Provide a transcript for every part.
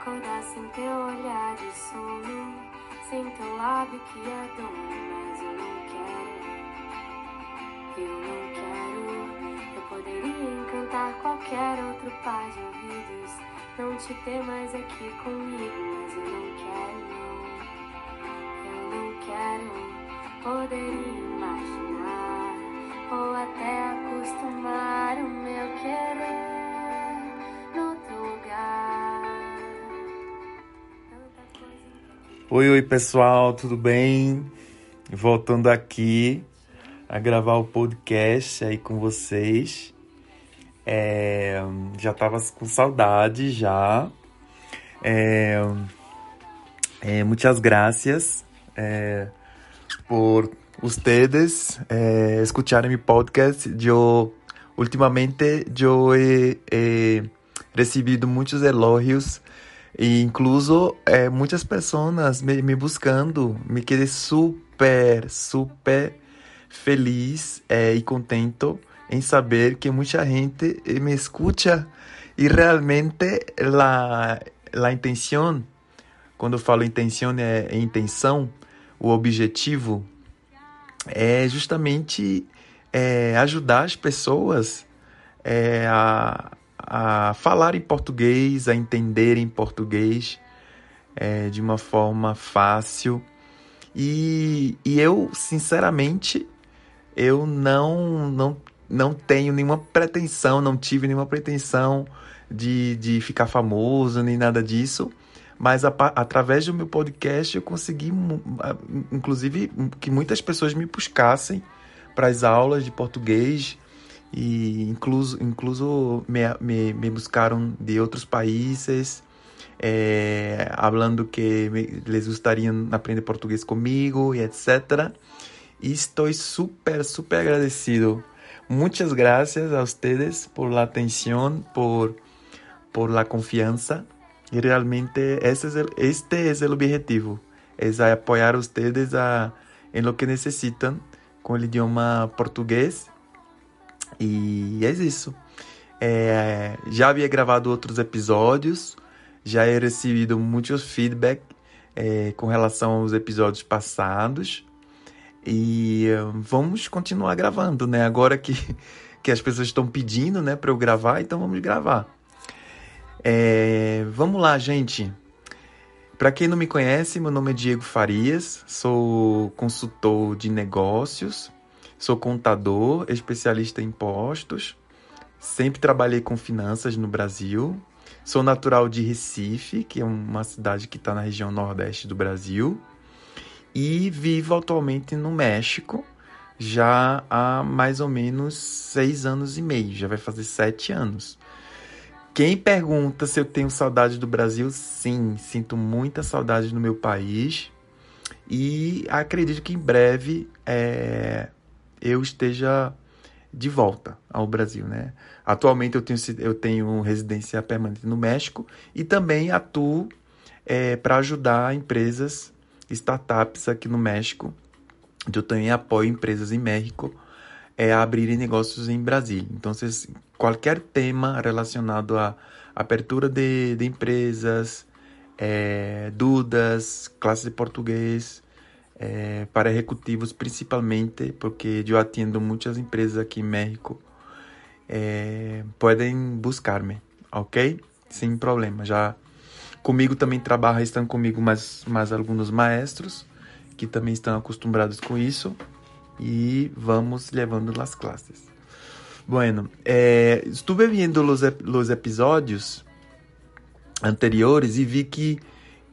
acordar sem teu olhar de sono, sem teu lábio que adora, mas eu não quero. Eu não quero. Eu poderia encantar qualquer outro par de ouvidos, não te ter mais aqui comigo, mas eu não quero. Eu não quero. Poderia imaginar ou até acostumar o meu querer Oi, oi pessoal, tudo bem? Voltando aqui a gravar o podcast aí com vocês. É, já tava com saudade já. É, é, muitas gracias é, por ustedes eh, escucharem mi podcast. Eu ultimamente eu he, he recebido muitos elogios e incluso eh, muitas pessoas me, me buscando. Me quedei super, super feliz eh, e contento em saber que muita gente me escuta e realmente la, la intenção, quando eu falo intenção, é, é intenção, o objetivo é justamente é, ajudar as pessoas é, a, a falar em português, a entenderem português é, de uma forma fácil. E, e eu, sinceramente, eu não, não, não tenho nenhuma pretensão, não tive nenhuma pretensão de, de ficar famoso, nem nada disso. Mas a, através do meu podcast eu consegui, inclusive, que muitas pessoas me buscassem para as aulas de português e incluso, incluso me, me, buscaram de outros países, é, falando que gostariam de aprender português comigo e etc. E estou super, super agradecido. Muitas graças a vocês por la atenção, por, por la confiança. Y realmente el, este es el objetivo, es apoyar a ustedes en lo que necesitan com o idioma português. E é isso. É, já havia gravado outros episódios, já he recebido muitos feedback é, com relação aos episódios passados. E vamos continuar gravando, né? Agora que, que as pessoas estão pedindo né, para eu gravar, então vamos gravar. É, vamos lá, gente. Para quem não me conhece, meu nome é Diego Farias, sou consultor de negócios, sou contador, especialista em impostos, sempre trabalhei com finanças no Brasil, sou natural de Recife, que é uma cidade que está na região nordeste do Brasil, e vivo atualmente no México já há mais ou menos seis anos e meio, já vai fazer sete anos. Quem pergunta se eu tenho saudade do Brasil, sim, sinto muita saudade no meu país. E acredito que em breve é, eu esteja de volta ao Brasil, né? Atualmente eu tenho, eu tenho residência permanente no México e também atuo é, para ajudar empresas, startups aqui no México. Eu também apoio empresas em México é, a abrirem negócios em Brasília. Então, vocês, qualquer tema relacionado à abertura de, de empresas, é, dúvidas, classes de português, é, para executivos principalmente, porque eu atendo muitas empresas aqui em México, é, podem buscar-me, ok? Sem problema. Já comigo também trabalham, estão comigo mais, mais alguns maestros que também estão acostumados com isso e vamos levando as classes. Bueno, estuve viendo los, los episódios anteriores e vi que,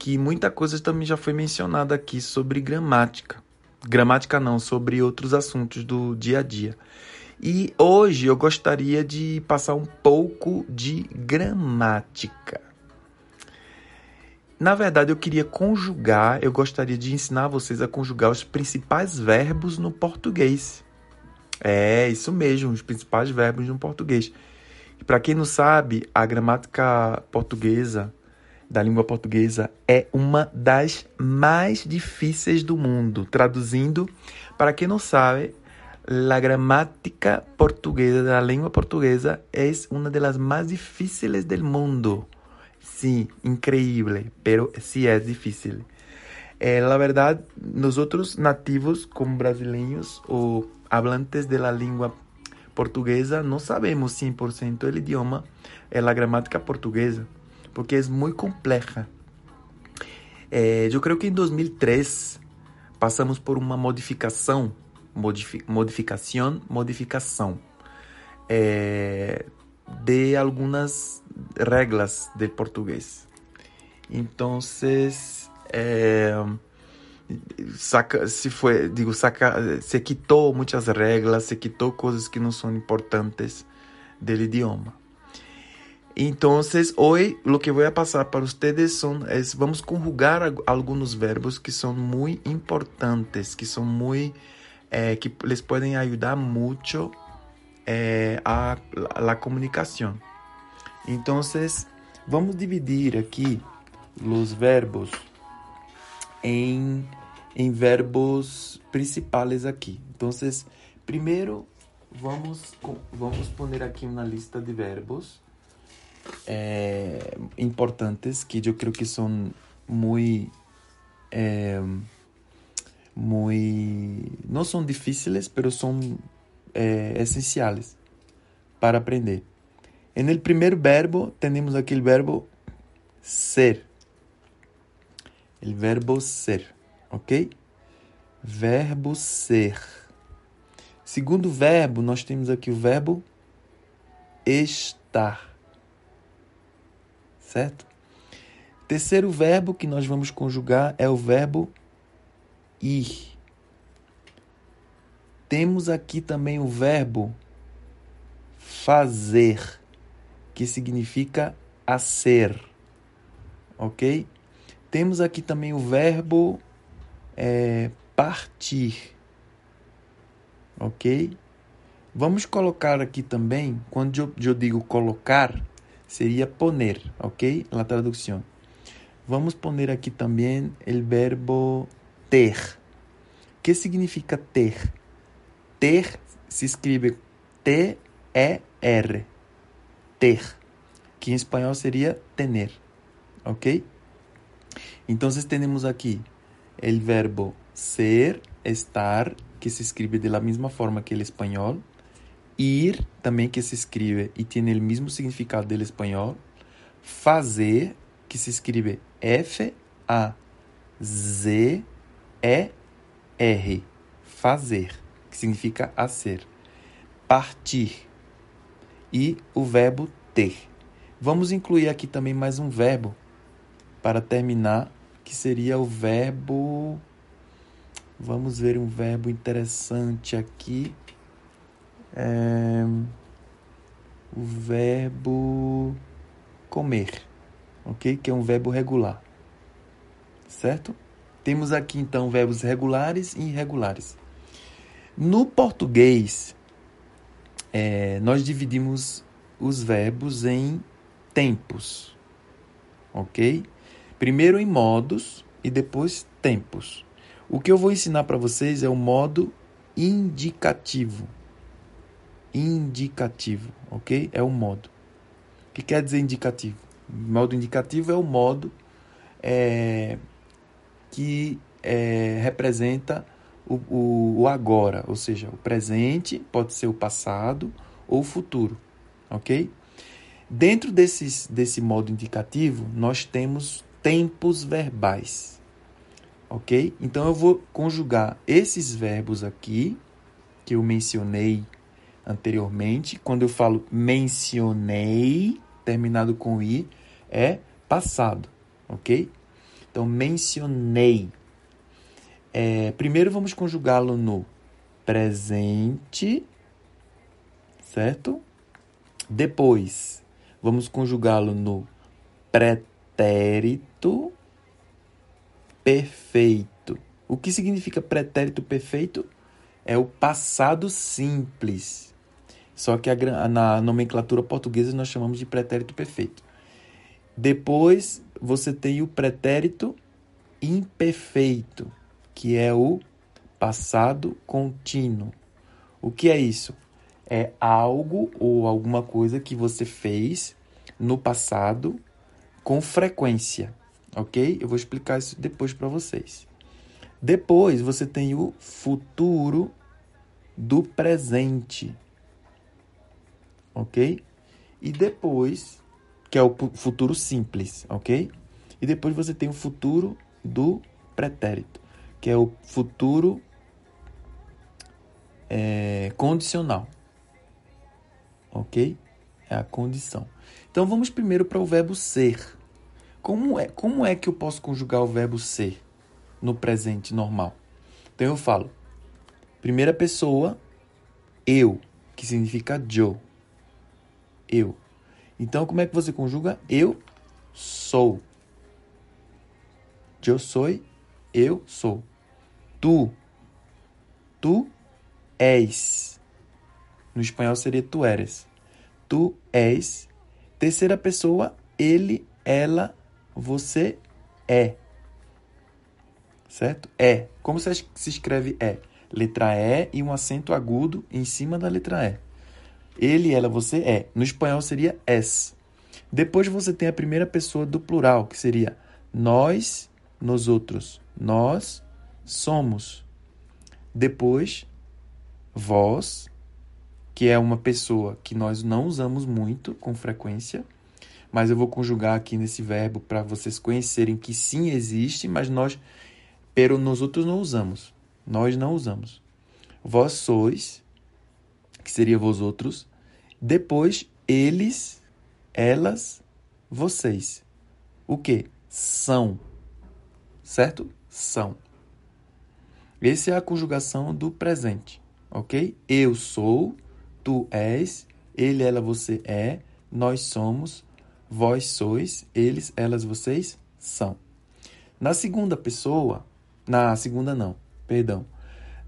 que muita coisa também já foi mencionada aqui sobre gramática. Gramática não, sobre outros assuntos do dia a dia. E hoje eu gostaria de passar um pouco de gramática. Na verdade, eu queria conjugar, eu gostaria de ensinar vocês a conjugar os principais verbos no português. É, isso mesmo, os principais verbos no português. E para quem não sabe, a gramática portuguesa, da língua portuguesa, é uma das mais difíceis do mundo. Traduzindo, para quem não sabe, a gramática portuguesa da língua portuguesa é uma das mais difíceis do mundo Sim, increíble, pero sí es difícil. Eh, la verdad, nosotros nativos como brasileños o hablantes de la portuguesa no sabemos 100% el idioma, é la gramática portuguesa, porque es muy compleja. Eh, yo creo que en 2003 pasamos por uma modificação, modifi modificação, modificação é, de algumas regras do português. Então, é, saca, se digo, saca, se quitou muitas regras, se quitou coisas que não são importantes do idioma. Então, hoje, o que vou passar para vocês são, é, vamos conjugar alguns verbos que são muito importantes, que são muito, é, que les podem ajudar muito é, a, a comunicação. Então, vamos dividir aqui os verbos em, em verbos principais aqui. Então, primeiro, vamos, vamos pôr aqui uma lista de verbos é, importantes que eu creio que são muito é, muito não são difíceis, mas são é, essenciais para aprender. En el primer verbo tenemos aqui o verbo ser. El verbo ser, ok? Verbo ser. Segundo verbo, nós temos aqui o verbo estar certo? Terceiro verbo que nós vamos conjugar é o verbo ir. Temos aqui também o verbo fazer, que significa a ser, ok? Temos aqui também o verbo é, partir, ok? Vamos colocar aqui também, quando eu, eu digo colocar, seria poner, ¿ok? La traducción. Vamos poner aquí también el verbo ter. ¿Qué significa ter? Ter se escribe T-E-R. Ter. Que em espanhol seria tener. ¿Ok? Entonces tenemos aquí el verbo ser, estar, que se escribe de la misma forma que el español. Ir, também que se escreve e tem o mesmo significado do espanhol. Fazer, que se escreve F-A-Z-E-R. Fazer, que significa ser. Partir. E o verbo ter. Vamos incluir aqui também mais um verbo para terminar, que seria o verbo. Vamos ver um verbo interessante aqui é, o verbo comer, ok? Que é um verbo regular, certo? Temos aqui então verbos regulares e irregulares. No português, é, nós dividimos os verbos em tempos, ok? Primeiro em modos e depois tempos. O que eu vou ensinar para vocês é o modo indicativo indicativo, ok? É o modo. O que quer dizer indicativo? modo indicativo é o modo é, que é, representa o, o, o, agora, ou seja, o presente pode ser o passado ou o futuro, ok? Dentro desses, desse modo indicativo, nós temos tempos verbais, ok? Então eu vou conjugar esses verbos aqui que eu mencionei anteriormente. Quando eu falo mencionei, terminado com i, é passado, ok? Então, mencionei. É, primeiro vamos conjugá-lo no presente, certo? Depois, vamos conjugá-lo no pretérito perfeito. O que significa pretérito perfeito? É o passado simples. Só que a, na nomenclatura portuguesa nós chamamos de pretérito perfeito. Depois você tem o pretérito imperfeito, que é o passado contínuo. O que é isso? É algo ou alguma coisa que você fez no passado com frequência, ok? Eu vou explicar isso depois para vocês. Depois você tem o futuro do presente, ok? E depois, que é o futuro simples, ok? E depois você tem o futuro do pretérito, que é o futuro é, condicional, ok? É a condição. Então vamos primeiro para o verbo ser. Como é, como é que eu posso conjugar o verbo ser no presente normal? Então eu falo, primeira pessoa, eu, que significa Joe. Eu. Então como é que você conjuga? Eu sou. Eu sou, eu sou. Tu. Tu és. No espanhol seria tu eres. Tu és. Terceira pessoa, ele, ela, você é. Certo? É. Como se escreve é? Letra E e um acento agudo em cima da letra E. Ele, ela, você é. No espanhol seria es. Depois você tem a primeira pessoa do plural, que seria nós, nós outros. Nós somos. Depois, vós, que é uma pessoa que nós não usamos muito com frequência, mas eu vou conjugar aqui nesse verbo para vocês conhecerem que sim existe, mas nós, pero nós outros não usamos. Nós não usamos. Vós sois, que seria vós outros. Depois, eles, elas, vocês. O que? São. Certo? São. Essa é a conjugação do presente, ok? Eu sou, tu és, ele, ela, você é, nós somos, vós sois, eles, elas, vocês são. Na segunda pessoa, na segunda não, perdão.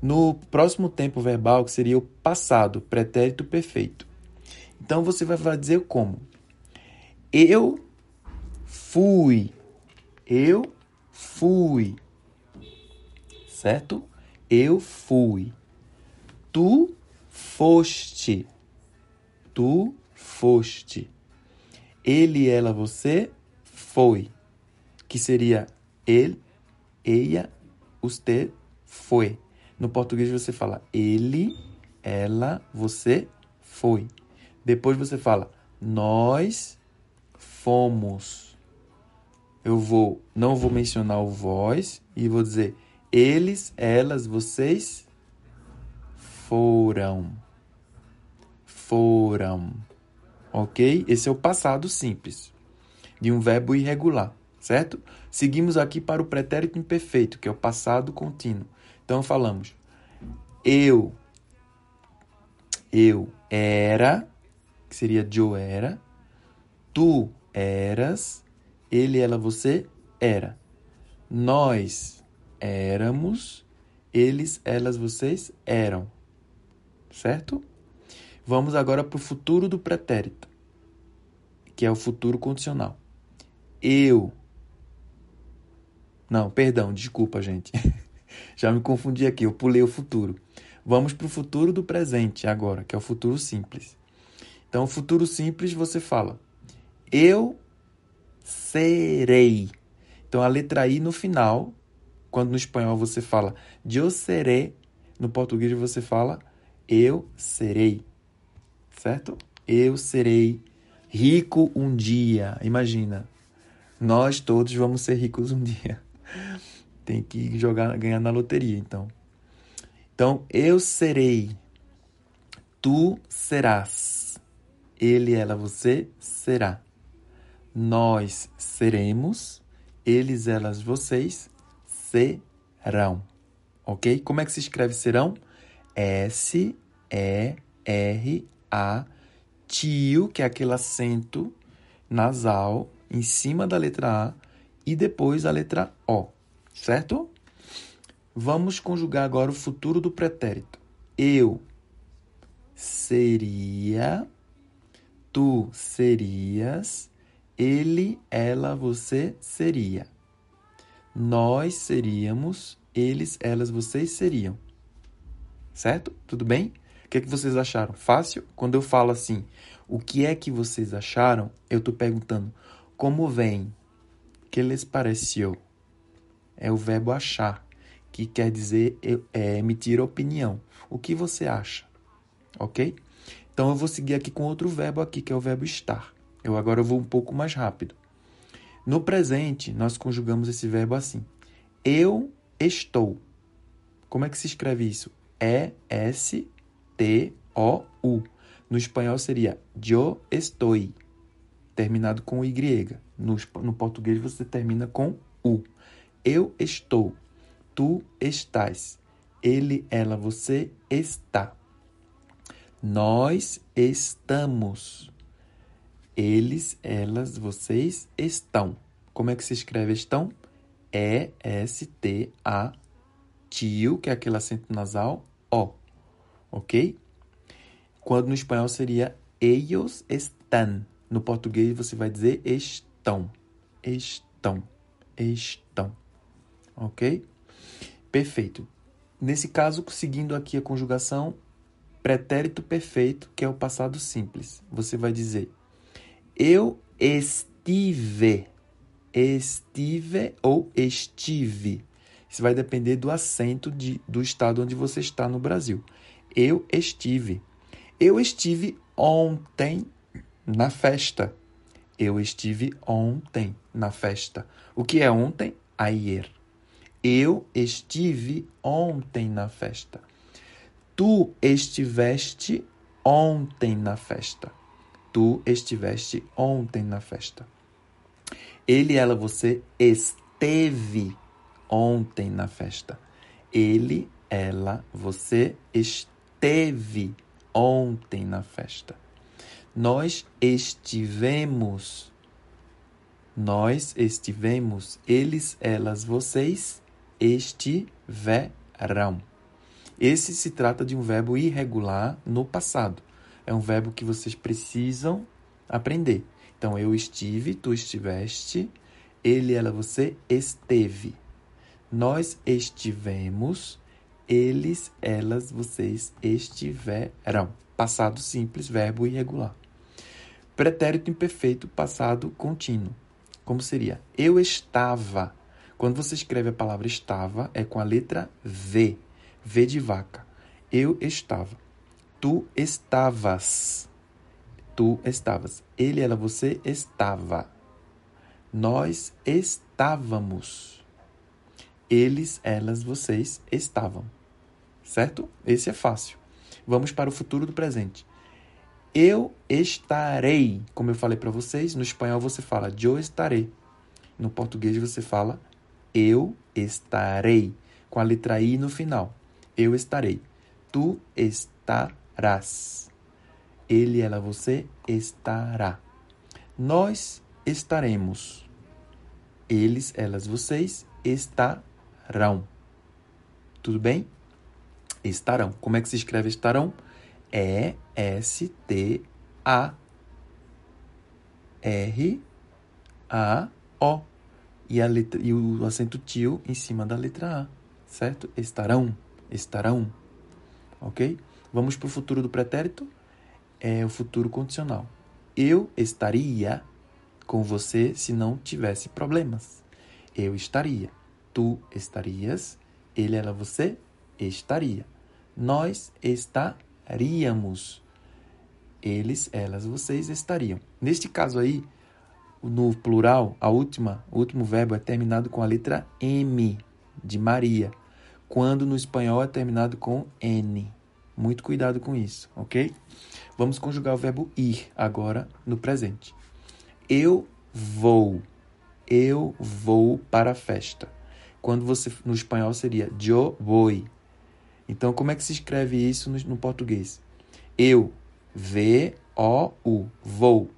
No próximo tempo verbal, que seria o passado, pretérito perfeito. Então você vai dizer como? Eu fui. Eu fui. Certo? Eu fui. Tu foste. Tu foste. Ele, ela, você foi. Que seria ele, ella, usted foi. No português você fala ele, ela, você foi. Depois você fala nós fomos. Eu vou, não vou mencionar o vós e vou dizer eles, elas, vocês foram. Foram. Ok? Esse é o passado simples de um verbo irregular, certo? Seguimos aqui para o pretérito imperfeito, que é o passado contínuo. Então falamos: eu eu era, que seria eu era, tu eras, ele, ela, você era. Nós éramos, eles, elas, vocês eram certo? Vamos agora para o futuro do pretérito, que é o futuro condicional. Eu. Não, perdão, desculpa, gente. Já me confundi aqui, eu pulei o futuro. Vamos para o futuro do presente agora, que é o futuro simples. Então, o futuro simples você fala: Eu serei. Então, a letra I no final, quando no espanhol você fala eu serei, no português você fala eu serei. Certo? Eu serei rico um dia. Imagina. Nós todos vamos ser ricos um dia. Tem que jogar, ganhar na loteria, então. Então, eu serei. Tu serás. Ele, ela, você será. Nós seremos. Eles, elas, vocês serão. Ok? Como é que se escreve serão? S, E, R, A, tio, que é aquele acento nasal em cima da letra A e depois a letra O, certo? Vamos conjugar agora o futuro do pretérito. Eu seria, tu serias, ele, ela, você seria. Nós seríamos, eles, elas, vocês seriam certo? Tudo bem? O que, é que vocês acharam? Fácil? Quando eu falo assim, o que é que vocês acharam, eu estou perguntando Como vem? Que lhes pareceu? É o verbo achar, que quer dizer é, emitir opinião. O que você acha? Ok? Então eu vou seguir aqui com outro verbo aqui, que é o verbo estar. Eu agora vou um pouco mais rápido. No presente, nós conjugamos esse verbo assim: Eu estou. Como é que se escreve isso? E-S-T-O-U. No espanhol seria yo estoy, terminado com Y. No, no português você termina com U. Eu estou. Tu estás. Ele, ela, você está. Nós estamos. Eles, elas, vocês estão. Como é que se escreve estão? E-S-T-A, tio, que é aquele acento nasal, O. Ok? Quando no espanhol seria ellos están. No português você vai dizer estão. Estão. Estão. Ok? Perfeito. Nesse caso, seguindo aqui a conjugação, pretérito perfeito, que é o passado simples. Você vai dizer: Eu estive. Estive ou estive. Isso vai depender do acento de, do estado onde você está no Brasil. Eu estive. Eu estive ontem na festa. Eu estive ontem na festa. O que é ontem? Ayer. Eu estive ontem na festa. Tu estiveste ontem na festa. Tu estiveste ontem na festa. Ele, ela, você esteve ontem na festa. Ele, ela, você esteve ontem na festa. Nós estivemos. Nós estivemos. Eles, elas, vocês estiverão. Esse se trata de um verbo irregular no passado. É um verbo que vocês precisam aprender. Então, eu estive, tu estiveste, ele, ela, você esteve. Nós estivemos, eles, elas, vocês estiverão. Passado simples, verbo irregular. Pretérito imperfeito, passado contínuo. Como seria? Eu estava. Quando você escreve a palavra estava, é com a letra V. V de vaca. Eu estava. Tu estavas. Tu estavas. Ele, ela, você estava. Nós estávamos. Eles, elas, vocês estavam certo? Esse é fácil. Vamos para o futuro do presente. Eu estarei, como eu falei para vocês, no espanhol você fala eu estarei. No português você fala eu estarei, com a letra I no final. Eu estarei. Tu estarás. Ele, ela, você estará. Nós estaremos. Eles, elas, vocês estarão. Tudo bem? estarão. Como é que se escreve estarão? E S T A R A O e a letra e o acento tio em cima da letra A, certo? Estarão, estarão. OK? Vamos para o futuro do pretérito. É o futuro condicional. Eu estaria com você se não tivesse problemas. Eu estaria. Tu estarias. Ele, ela, você estaria nós estaríamos. Eles, elas, vocês estariam. Neste caso aí, no plural, a última, o último verbo é terminado com a letra M de Maria, quando no espanhol é terminado com N. Muito cuidado com isso, ok? Vamos conjugar o verbo ir agora no presente. Eu vou. Eu vou para a festa. Quando você no espanhol seria yo voy. Então, como é que se escreve isso no, no português? Eu, V-O-U, vou.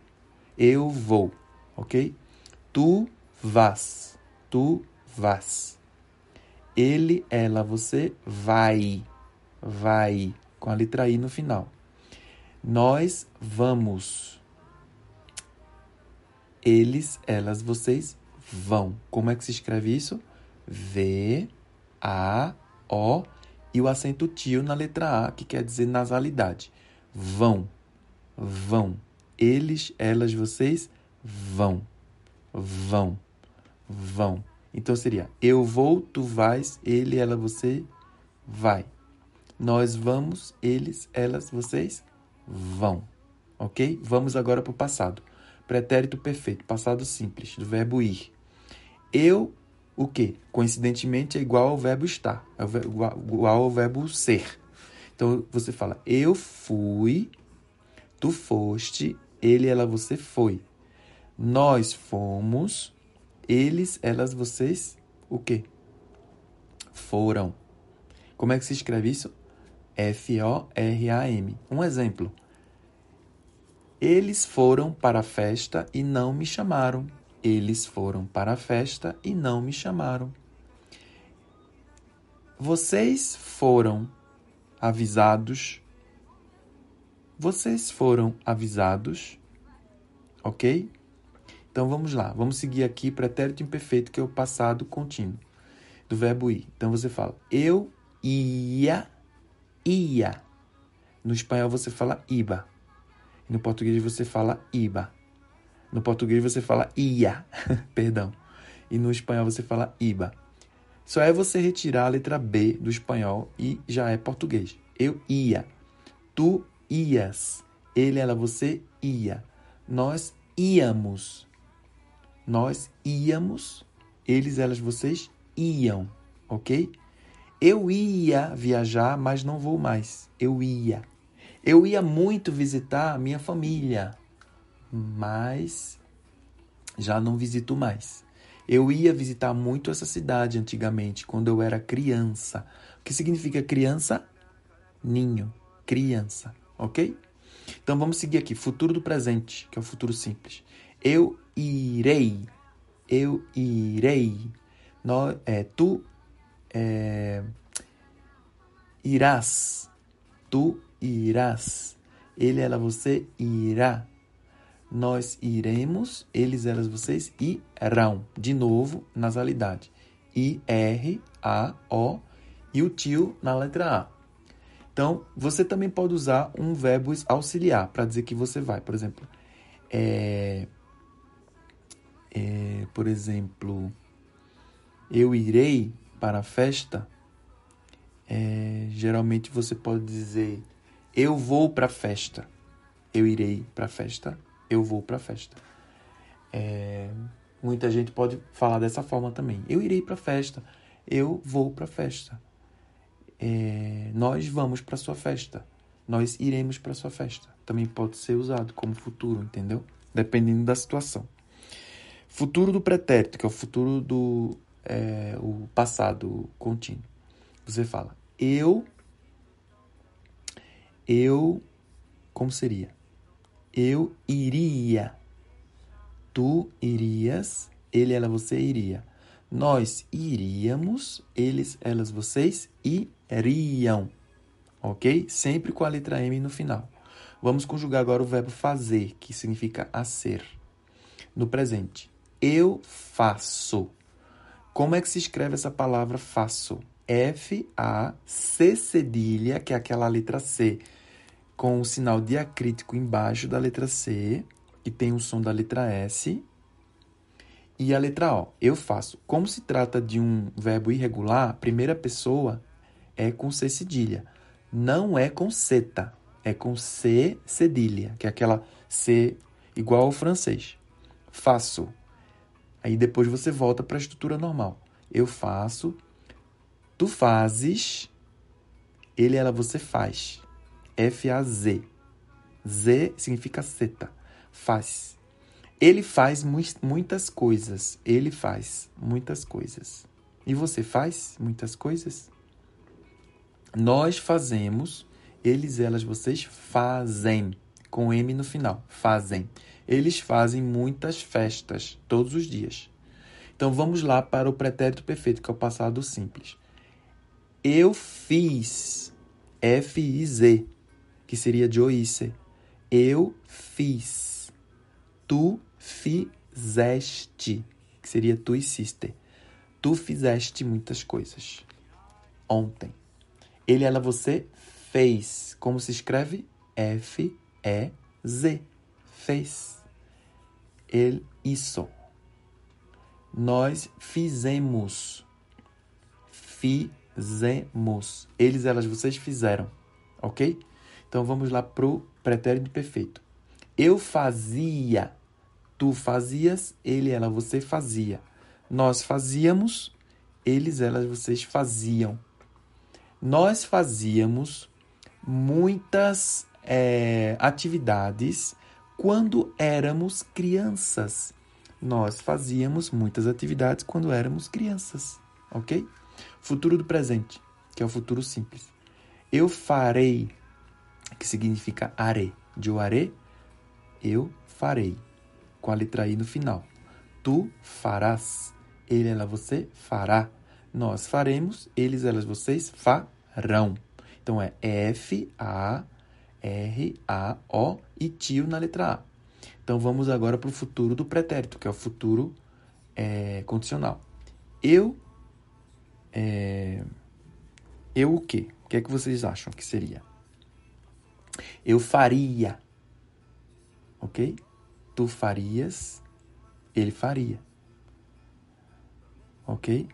Eu vou, ok? Tu vas, tu vas. Ele, ela, você vai, vai, com a letra I no final. Nós vamos. Eles, elas, vocês vão. Como é que se escreve isso? V, A, O, e o acento tio na letra A, que quer dizer nasalidade. Vão, vão. Eles, elas, vocês vão. vão. Vão. Então seria eu vou, tu vais, ele, ela, você vai. Nós vamos, eles, elas, vocês vão. Ok? Vamos agora para o passado. Pretérito perfeito, passado simples, do verbo ir. Eu, o quê? Coincidentemente é igual ao verbo estar, é igual ao verbo ser. Então você fala: Eu fui, tu foste, ele, ela, você foi. Nós fomos, eles, elas, vocês, o quê? Foram. Como é que se escreve isso? F-O-R-A-M. Um exemplo. Eles foram para a festa e não me chamaram. Eles foram para a festa e não me chamaram. Vocês foram avisados. Vocês foram avisados. Ok? Então vamos lá. Vamos seguir aqui pretérito imperfeito, que é o passado contínuo do verbo ir. Então você fala: Eu ia, ia. No espanhol você fala iba. No português você fala iba. No português você fala ia, perdão. E no espanhol você fala iba. Só é você retirar a letra B do espanhol e já é português. Eu ia. Tu ias. Ele, ela, você ia. Nós íamos. Nós íamos. Eles, elas, vocês iam. Ok? Eu ia viajar, mas não vou mais. Eu ia. Eu ia muito visitar a minha família, mas já não visito mais. Eu ia visitar muito essa cidade antigamente, quando eu era criança. O que significa criança? Ninho. Criança, ok? Então vamos seguir aqui. Futuro do presente, que é o futuro simples. Eu irei. Eu irei. No, é, tu é, irás. Tu irás. Ele, ela, você irá. Nós iremos, eles, elas, vocês irão. De novo, nasalidade. I, R, A, O e o tio na letra A. Então, você também pode usar um verbo auxiliar para dizer que você vai. Por exemplo, é, é, por exemplo, eu irei para a festa. É, geralmente você pode dizer eu vou para a festa. Eu irei para a festa. Eu vou para a festa. É, muita gente pode falar dessa forma também. Eu irei para a festa. Eu vou para a festa. É, nós vamos para sua festa. Nós iremos para sua festa. Também pode ser usado como futuro, entendeu? Dependendo da situação. Futuro do pretérito, que é o futuro do é, o passado contínuo. Você fala, eu eu. Como seria? Eu iria. Tu irias. Ele, ela, você iria. Nós iríamos. Eles, elas, vocês iriam. Ok? Sempre com a letra M no final. Vamos conjugar agora o verbo fazer, que significa a ser. No presente. Eu faço. Como é que se escreve essa palavra faço? F-A-C cedilha, que é aquela letra C com o sinal diacrítico embaixo da letra C e tem o som da letra S. E a letra O, eu faço. Como se trata de um verbo irregular, primeira pessoa é com C cedilha. Não é com seta, é com C cedilha, que é aquela C igual ao francês. Faço. Aí depois você volta para a estrutura normal. Eu faço, tu fazes, ele, ela, você faz. F-A-Z. Z significa seta. Faz. Ele faz mu muitas coisas. Ele faz muitas coisas. E você faz muitas coisas? Nós fazemos. Eles, elas, vocês fazem. Com M no final. Fazem. Eles fazem muitas festas todos os dias. Então vamos lá para o pretérito perfeito, que é o passado simples. Eu fiz. F-I-Z que seria Joice. Eu fiz. Tu fizeste, que seria tu hiciste. Tu fizeste muitas coisas. Ontem. Ele, ela, você fez. Como se escreve? F-E-Z. Fez. Ele, isso. Nós fizemos. Fizemos. Eles, elas, vocês fizeram. Ok? Então vamos lá pro pretérito perfeito. Eu fazia. Tu fazias, ele, ela, você fazia. Nós fazíamos, eles, elas, vocês faziam. Nós fazíamos muitas é, atividades quando éramos crianças. Nós fazíamos muitas atividades quando éramos crianças, ok? Futuro do presente, que é o futuro simples. Eu farei, que significa are. De eu are, eu farei, com a letra I no final. Tu farás, ele, ela, você fará. Nós faremos, eles, elas, vocês farão. Então é F, A, R, A, O e tio na letra A. Então vamos agora para o futuro do pretérito, que é o futuro é, condicional. Eu. É, eu o quê? O que é que vocês acham que seria? Eu faria. Ok? Tu farias, ele faria. Ok?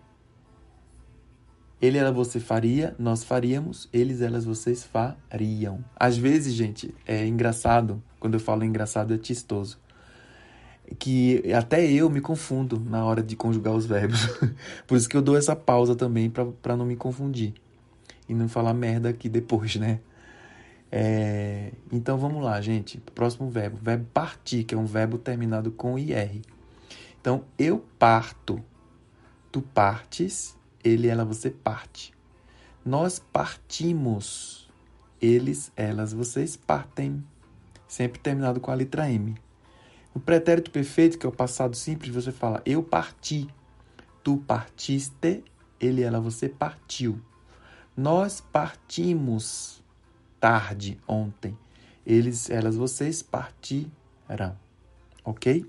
Ele, ela, você faria, nós faríamos, eles, elas, vocês fariam. Às vezes, gente, é engraçado, quando eu falo engraçado, é chistoso. Que até eu me confundo na hora de conjugar os verbos. Por isso que eu dou essa pausa também para não me confundir. E não falar merda aqui depois, né? É, então vamos lá, gente. Próximo verbo. Verbo partir, que é um verbo terminado com IR. Então, eu parto. Tu partes ele, ela, você parte. Nós partimos. Eles, elas, vocês partem. Sempre terminado com a letra M. No pretérito perfeito, que é o passado simples, você fala eu parti. Tu partiste. Ele, ela, você partiu. Nós partimos tarde ontem. Eles, elas, vocês partirão. Ok?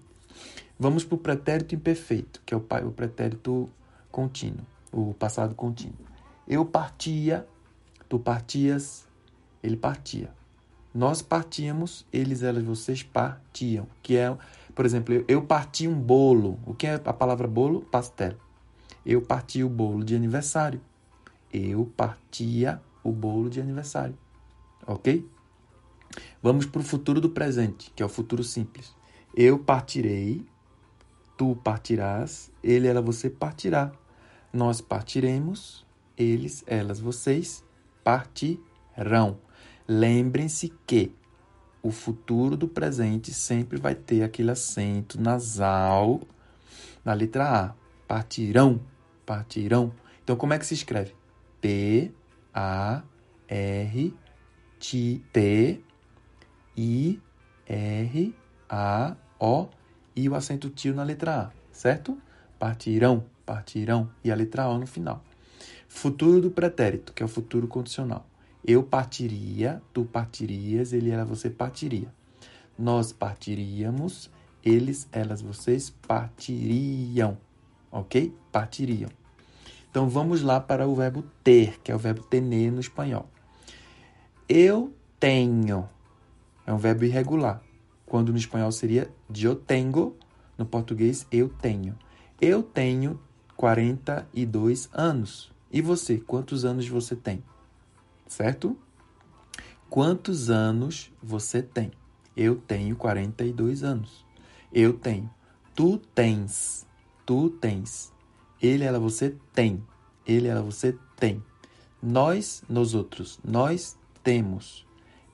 Vamos para o pretérito imperfeito, que é o, o pretérito contínuo o passado contínuo. Eu partia, tu partias, ele partia. Nós partíamos, eles, elas, vocês partiam. Que é, por exemplo, eu parti um bolo. O que é a palavra bolo? Pastel. Eu parti o bolo de aniversário. Eu partia o bolo de aniversário. Ok? Vamos para o futuro do presente, que é o futuro simples. Eu partirei, tu partirás, ele, ela, você partirá. Nós partiremos, eles, elas, vocês partirão. Lembrem-se que o futuro do presente sempre vai ter aquele acento nasal na letra A. Partirão, partirão. Então, como é que se escreve? P, A, R, T, I, R, A, O e o acento tio na letra A, certo? Partirão, partirão e a letra O no final. Futuro do pretérito, que é o futuro condicional. Eu partiria, tu partirias, ele, ela, você partiria. Nós partiríamos, eles, elas, vocês partiriam. Ok? Partiriam. Então vamos lá para o verbo ter, que é o verbo tener no espanhol. Eu tenho. É um verbo irregular. Quando no espanhol seria eu tenho, no português eu tenho. Eu tenho 42 anos. E você, quantos anos você tem? Certo? Quantos anos você tem? Eu tenho 42 anos. Eu tenho. Tu tens. Tu tens. Ele, ela, você tem. Ele, ela, você tem. Nós, nós outros. Nós temos.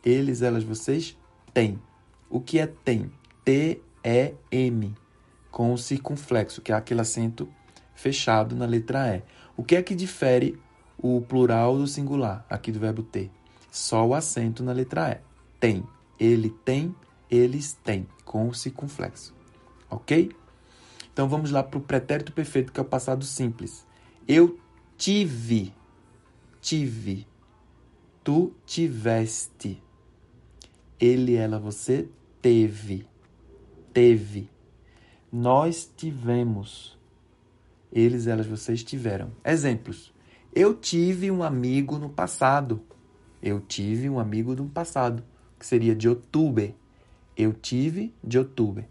Eles, elas, vocês têm. O que é tem? T-E-M. Com o circunflexo, que é aquele acento fechado na letra E. O que é que difere o plural do singular, aqui do verbo ter? Só o acento na letra E. Tem. Ele tem, eles têm, com o circunflexo. Ok? Então vamos lá para o pretérito perfeito, que é o passado simples. Eu tive. Tive. Tu tiveste. Ele, ela, você teve. Teve. Nós tivemos eles, elas, vocês tiveram. Exemplos. Eu tive um amigo no passado. Eu tive um amigo no passado, que seria de outubro. Eu tive de outubro.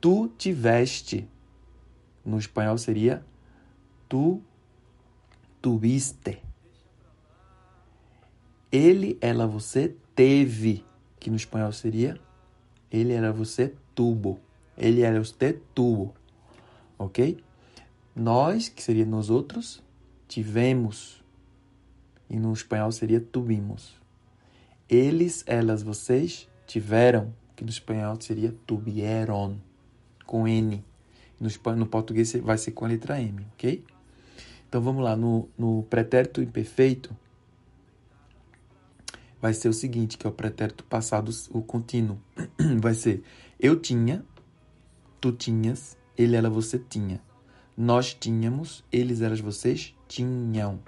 Tu tiveste. no espanhol seria tu tuviste. Ele, ela, você teve, que no espanhol seria ele, ela, você tuvo. Ele, ela, você tuvo. Ok? Nós, que seria nós outros, tivemos. E no espanhol seria tuvimos. Eles, elas, vocês tiveram, que no espanhol seria tuvieron, com N. No, no português vai ser com a letra M, ok? Então vamos lá, no, no pretérito imperfeito, vai ser o seguinte, que é o pretérito passado, o contínuo. Vai ser eu tinha, tu tinhas, ele, ela, você tinha. Nós tínhamos, eles, elas, vocês tinham.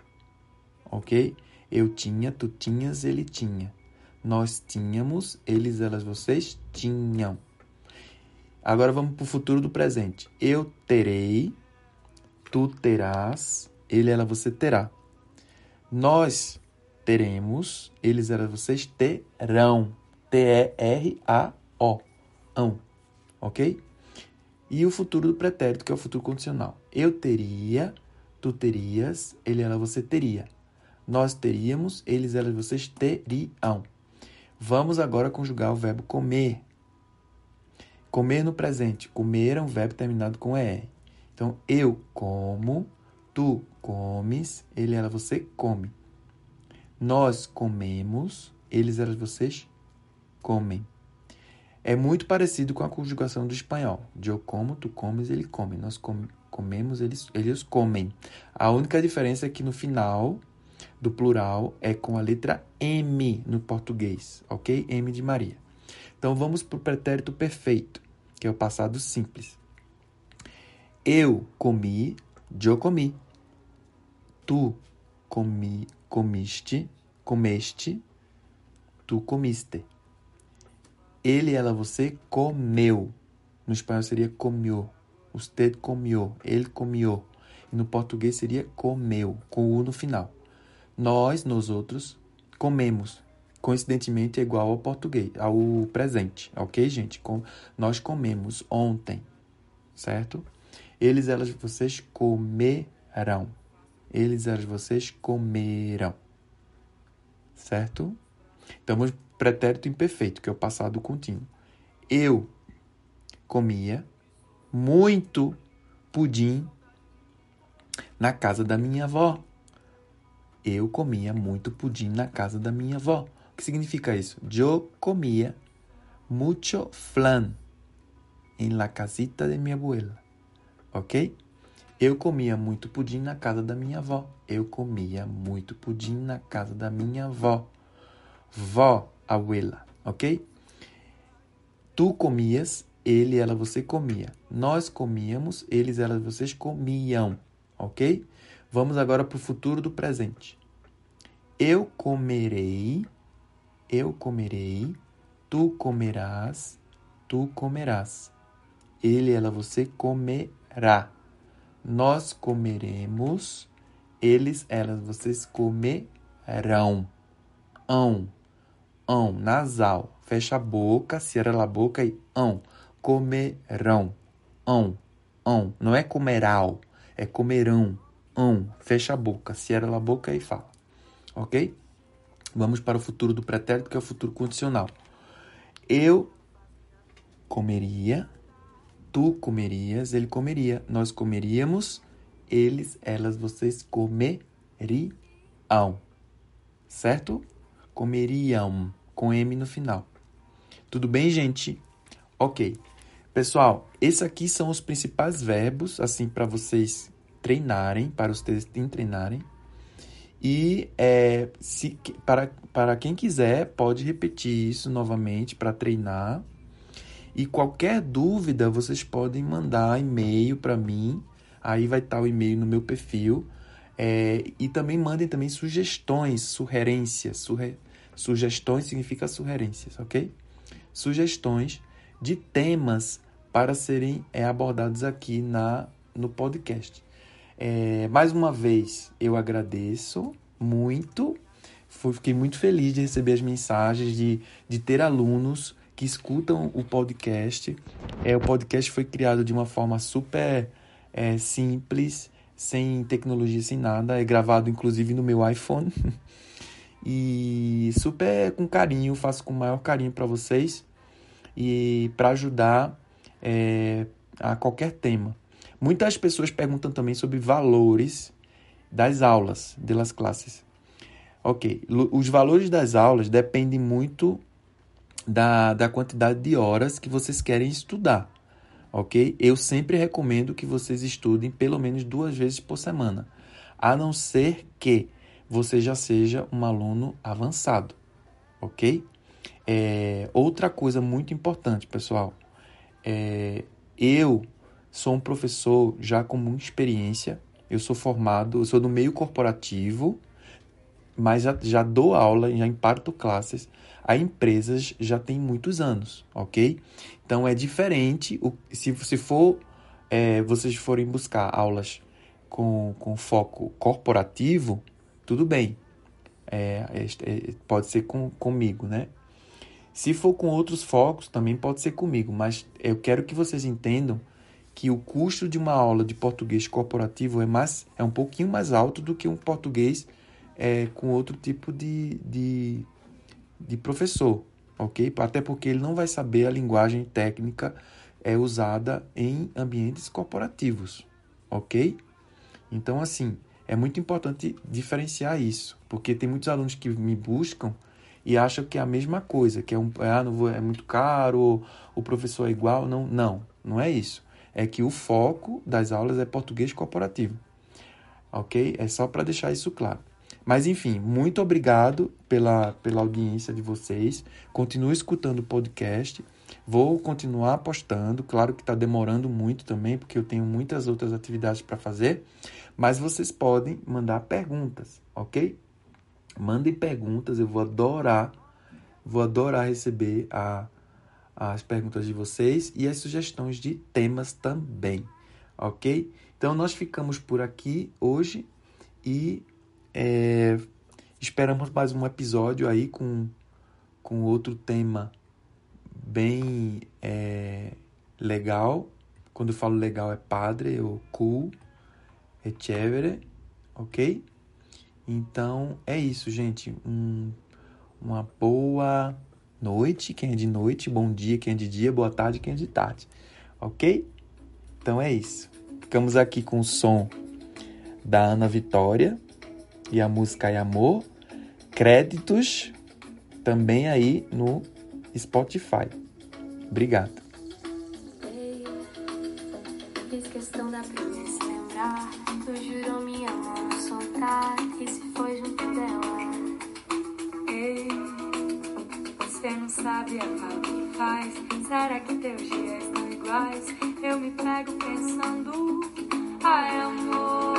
Ok? Eu tinha, tu tinhas, ele tinha. Nós tínhamos, eles, elas, vocês tinham. Agora vamos para o futuro do presente. Eu terei, tu terás, ele, ela, você terá. Nós teremos, eles, elas, vocês terão. T-E-R-A-O. Ok? E o futuro do pretérito, que é o futuro condicional. Eu teria, tu terias, ele, ela, você teria. Nós teríamos, eles, elas, vocês teriam. Vamos agora conjugar o verbo comer. Comer no presente. Comer é um verbo terminado com ER. Então, eu como, tu comes, ele, ela, você come. Nós comemos, eles, elas, vocês comem. É muito parecido com a conjugação do espanhol. Eu como, tu comes, ele come. Nós com, comemos, eles, eles comem. A única diferença é que no final do plural é com a letra M no português, ok? M de Maria. Então vamos para o pretérito perfeito, que é o passado simples. Eu comi, eu comi. Tu comi, comiste, comeste, tu comiste. Ele, ela, você comeu. No espanhol seria comeu. Usted comió. Ele comió. E no português seria comeu, com o no final. Nós, nós outros, comemos. Coincidentemente é igual ao português, ao presente, ok, gente? Com, nós comemos ontem, certo? Eles, elas, vocês comerão. Eles, elas, vocês comerão. Certo? Estamos pretérito imperfeito, que é o passado contínuo. Eu comia muito pudim na casa da minha avó. Eu comia muito pudim na casa da minha avó. O que significa isso? Eu comia mucho flan em la casita de minha abuela. Ok? Eu comia muito pudim na casa da minha avó. Eu comia muito pudim na casa da minha avó. Vó abuela, ok? Tu comias, ele, ela, você comia. Nós comíamos, eles, elas, vocês comiam, ok? Vamos agora para o futuro do presente. Eu comerei, eu comerei, tu comerás, tu comerás. Ele, ela, você comerá. Nós comeremos, eles, elas, vocês comerão. Ão ão, nasal. Fecha a boca, cierra a boca e ão. Comerão. Ão, ão. Não é comeral, é comerão. Ão. Fecha a boca, cierra a boca e fala. Ok? Vamos para o futuro do pretérito, que é o futuro condicional. Eu comeria, tu comerias, ele comeria, nós comeríamos, eles, elas, vocês comeriam. Certo? Comeriam com M no final. Tudo bem, gente? Ok. Pessoal, esses aqui são os principais verbos, assim, para vocês treinarem, para os textos treinarem. E é, se, para, para quem quiser, pode repetir isso novamente para treinar. E qualquer dúvida, vocês podem mandar e-mail para mim. Aí vai estar o e-mail no meu perfil. É, e também mandem também sugestões, sugerências, surre, Sugestões significa sugerências, ok? Sugestões de temas para serem é, abordados aqui na, no podcast. É, mais uma vez, eu agradeço muito. Fiquei muito feliz de receber as mensagens, de, de ter alunos que escutam o podcast. É, o podcast foi criado de uma forma super é simples, sem tecnologia, sem nada. É gravado inclusive no meu iPhone. e super com carinho, faço com o maior carinho para vocês e para ajudar é, a qualquer tema. Muitas pessoas perguntam também sobre valores das aulas, das classes. Ok, os valores das aulas dependem muito da, da quantidade de horas que vocês querem estudar. Ok? Eu sempre recomendo que vocês estudem pelo menos duas vezes por semana, a não ser que você já seja um aluno avançado. Ok? É, outra coisa muito importante, pessoal, é, eu sou um professor já com muita experiência, eu sou formado, eu sou do meio corporativo, mas já, já dou aula, já imparto classes a empresas já tem muitos anos, ok? Então é diferente, o, se, se for, é, vocês forem buscar aulas com, com foco corporativo, tudo bem, é, é, pode ser com, comigo, né? Se for com outros focos, também pode ser comigo, mas eu quero que vocês entendam que o custo de uma aula de português corporativo é, mais, é um pouquinho mais alto do que um português é, com outro tipo de, de, de professor, ok? Até porque ele não vai saber a linguagem técnica é usada em ambientes corporativos, ok? Então, assim, é muito importante diferenciar isso, porque tem muitos alunos que me buscam e acham que é a mesma coisa, que é, um, ah, não vou, é muito caro, o professor é igual. Não, não, não é isso. É que o foco das aulas é português corporativo. Ok? É só para deixar isso claro. Mas enfim, muito obrigado pela, pela audiência de vocês. Continue escutando o podcast. Vou continuar postando. Claro que está demorando muito também, porque eu tenho muitas outras atividades para fazer. Mas vocês podem mandar perguntas, ok? Mandem perguntas, eu vou adorar, vou adorar receber a, as perguntas de vocês e as sugestões de temas também, ok? Então nós ficamos por aqui hoje e é, esperamos mais um episódio aí com, com outro tema bem é, legal. Quando eu falo legal é padre ou cool, é chévere, ok? Então é isso, gente. Um, uma boa noite, quem é de noite, bom dia, quem é de dia, boa tarde, quem é de tarde, ok? Então é isso. Ficamos aqui com o som da Ana Vitória e a música é Amor. Créditos também aí no Spotify. Obrigado. Fiz questão da lembrar. Tu jurou minha mão soltar. E se foi junto dela? Ei, você não sabe a que faz. Será que teus dias estão iguais? Eu me pego pensando. Ai, amor.